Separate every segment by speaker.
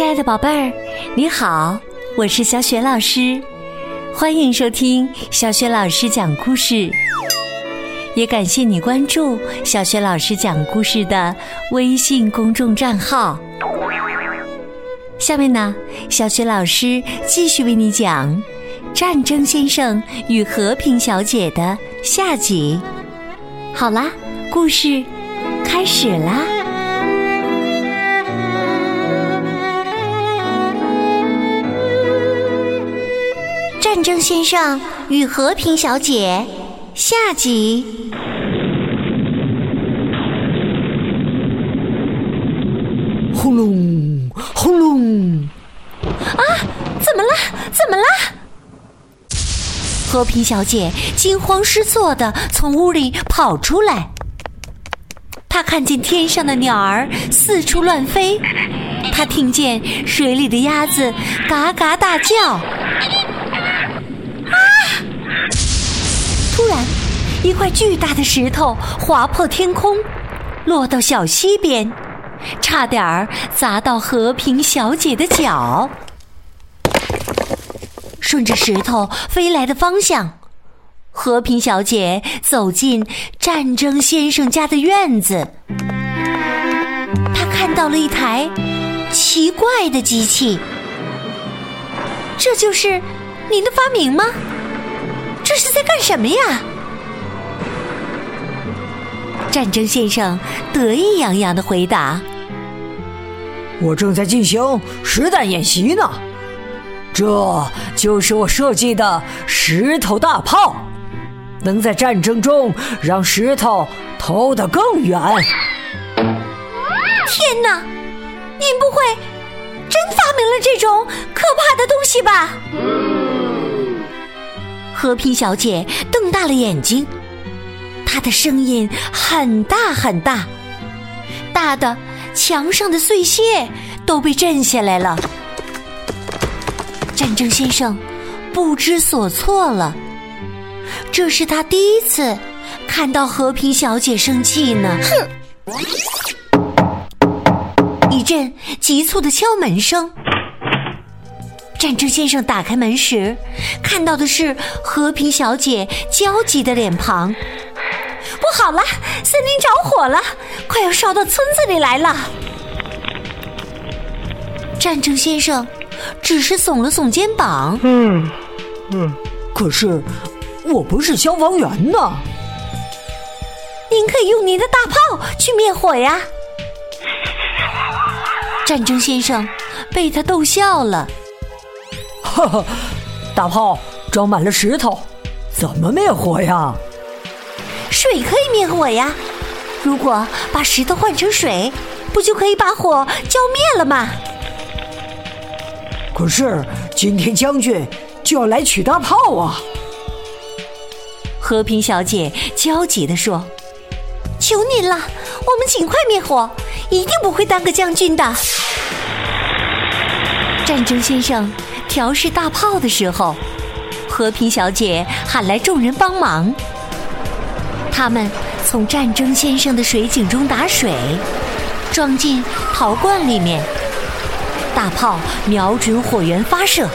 Speaker 1: 亲爱的宝贝儿，你好，我是小雪老师，欢迎收听小雪老师讲故事。也感谢你关注小雪老师讲故事的微信公众账号。下面呢，小雪老师继续为你讲《战争先生与和平小姐》的下集。好啦，故事开始啦！战争先生与和平小姐下集。
Speaker 2: 轰隆，轰隆！
Speaker 1: 啊，怎么了？怎么了？和平小姐惊慌失措的从屋里跑出来，她看见天上的鸟儿四处乱飞，她听见水里的鸭子嘎嘎大叫。一块巨大的石头划破天空，落到小溪边，差点儿砸到和平小姐的脚。顺着石头飞来的方向，和平小姐走进战争先生家的院子。她看到了一台奇怪的机器，这就是您的发明吗？这是在干什么呀？战争先生得意洋洋的回答：“
Speaker 2: 我正在进行实弹演习呢，这就是我设计的石头大炮，能在战争中让石头投得更远。”
Speaker 1: 天哪，您不会真发明了这种可怕的东西吧？和平小姐瞪大了眼睛，他的声音很大很大，大的墙上的碎屑都被震下来了。战争先生不知所措了，这是他第一次看到和平小姐生气呢。哼！一阵急促的敲门声。战争先生打开门时，看到的是和平小姐焦急的脸庞。不好了，森林着火了，快要烧到村子里来了。战争先生只是耸了耸肩膀。
Speaker 2: 嗯嗯，可是我不是消防员呢。
Speaker 1: 您可以用您的大炮去灭火呀。战争先生被他逗笑了。
Speaker 2: 哈哈，大炮装满了石头，怎么灭火呀？
Speaker 1: 水可以灭火呀。如果把石头换成水，不就可以把火浇灭了吗？
Speaker 2: 可是今天将军就要来取大炮啊！
Speaker 1: 和平小姐焦急地说：“求您了，我们尽快灭火，一定不会耽搁将军的。”战争先生。调试大炮的时候，和平小姐喊来众人帮忙。他们从战争先生的水井中打水，装进陶罐里面，大炮瞄准火源发射，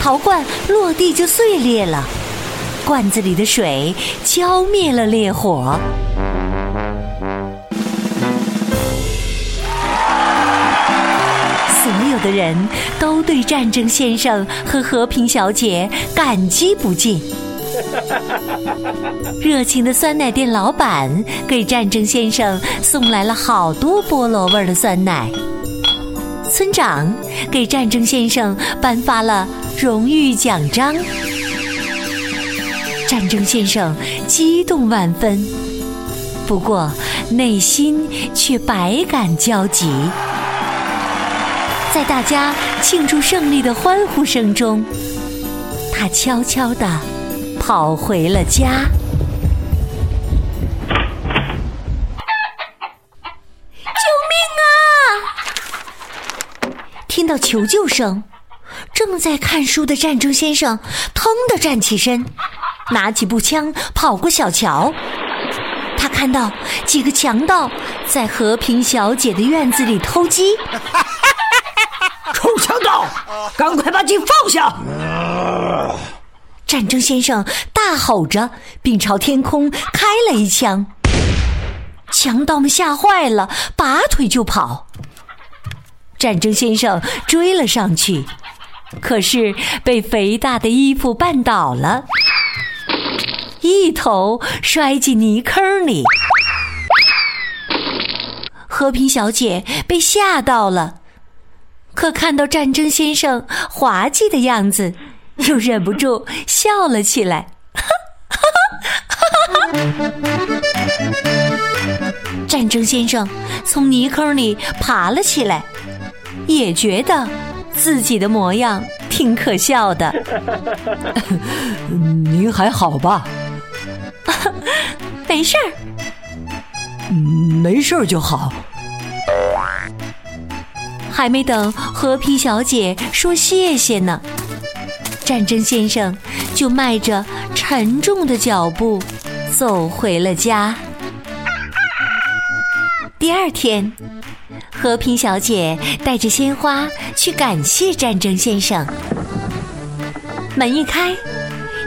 Speaker 1: 陶罐落地就碎裂了，罐子里的水浇灭了烈火。的人都对战争先生和和平小姐感激不尽。热情的酸奶店老板给战争先生送来了好多菠萝味的酸奶。村长给战争先生颁发了荣誉奖章。战争先生激动万分，不过内心却百感交集。在大家庆祝胜利的欢呼声中，他悄悄地跑回了家。救命啊！听到求救声，正在看书的战争先生腾地站起身，拿起步枪跑过小桥。他看到几个强盗在和平小姐的院子里偷鸡。
Speaker 2: 赶快把鸡放下！
Speaker 1: 战争先生大吼着，并朝天空开了一枪。强盗们吓坏了，拔腿就跑。战争先生追了上去，可是被肥大的衣服绊倒了，一头摔进泥坑里。和平小姐被吓到了，可看到战争先生滑稽的样子，又忍不住笑了起来。战争先生从泥坑里爬了起来，也觉得自己的模样挺可笑的。
Speaker 2: 您还好吧？
Speaker 1: 没事儿。
Speaker 2: 没事儿就好。
Speaker 1: 还没等和平小姐说谢谢呢，战争先生就迈着沉重的脚步走回了家。第二天，和平小姐带着鲜花去感谢战争先生。门一开，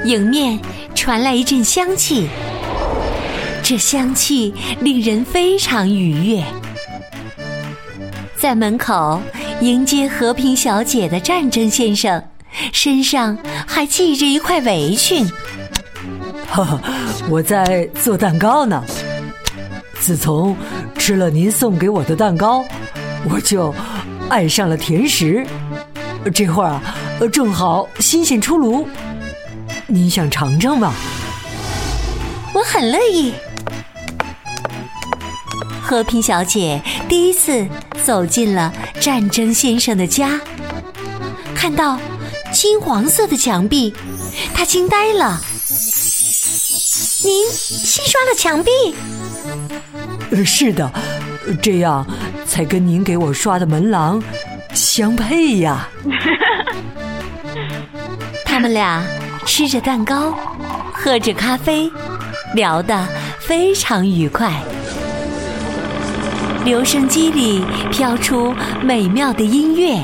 Speaker 1: 迎面传来一阵香气。这香气令人非常愉悦。在门口迎接和平小姐的战争先生，身上还系着一块围裙。
Speaker 2: 哈哈，我在做蛋糕呢。自从吃了您送给我的蛋糕，我就爱上了甜食。这会儿啊，正好新鲜出炉，您想尝尝吗？
Speaker 1: 我很乐意。和平小姐第一次走进了战争先生的家，看到金黄色的墙壁，她惊呆了。您新刷了墙壁？
Speaker 2: 是的，这样才跟您给我刷的门廊相配呀。
Speaker 1: 他们俩吃着蛋糕，喝着咖啡，聊得非常愉快。留声机里飘出美妙的音乐。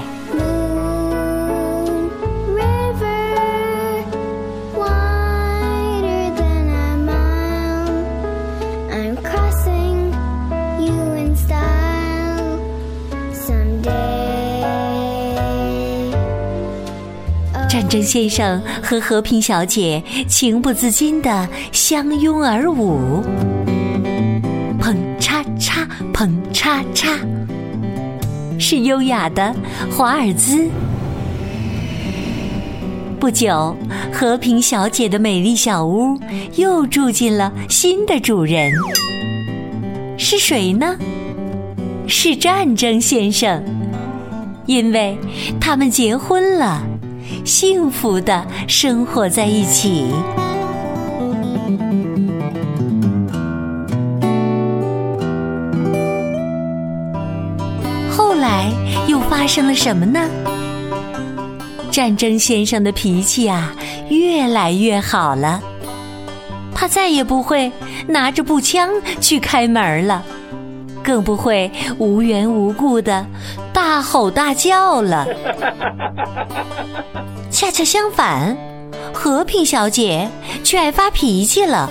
Speaker 1: 战争先生和和平小姐情不自禁地相拥而舞。砰叉叉，是优雅的华尔兹。不久，和平小姐的美丽小屋又住进了新的主人。是谁呢？是战争先生，因为他们结婚了，幸福的生活在一起。发生了什么呢？战争先生的脾气啊，越来越好了。他再也不会拿着步枪去开门了，更不会无缘无故的大吼大叫了。恰恰相反，和平小姐却爱发脾气了。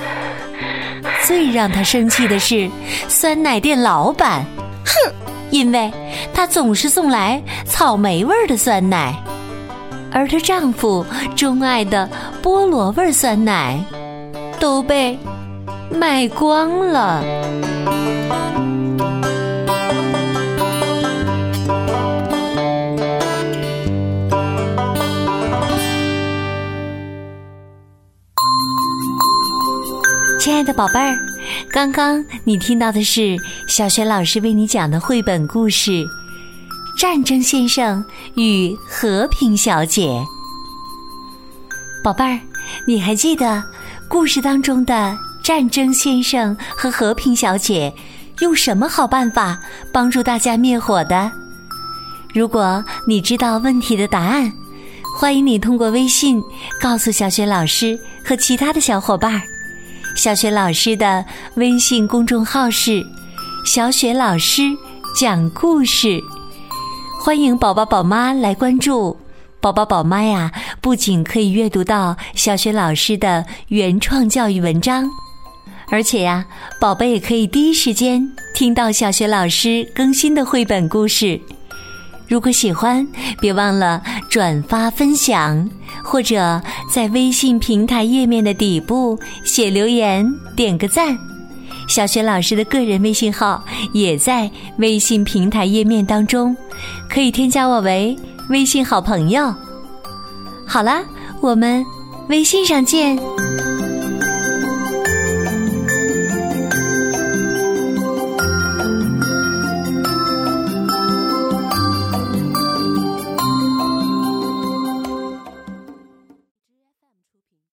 Speaker 1: 最让她生气的是酸奶店老板，哼！因为她总是送来草莓味的酸奶，而她丈夫钟爱的菠萝味酸奶都被卖光了。亲爱的宝贝儿。刚刚你听到的是小雪老师为你讲的绘本故事《战争先生与和平小姐》。宝贝儿，你还记得故事当中的战争先生和和平小姐用什么好办法帮助大家灭火的？如果你知道问题的答案，欢迎你通过微信告诉小雪老师和其他的小伙伴儿。小雪老师的微信公众号是小雪老师讲故事，欢迎宝宝宝妈来关注。宝宝宝妈呀，不仅可以阅读到小雪老师的原创教育文章，而且呀，宝贝也可以第一时间听到小雪老师更新的绘本故事。如果喜欢，别忘了转发分享，或者在微信平台页面的底部写留言，点个赞。小雪老师的个人微信号也在微信平台页面当中，可以添加我为微信好朋友。好啦，我们微信上见。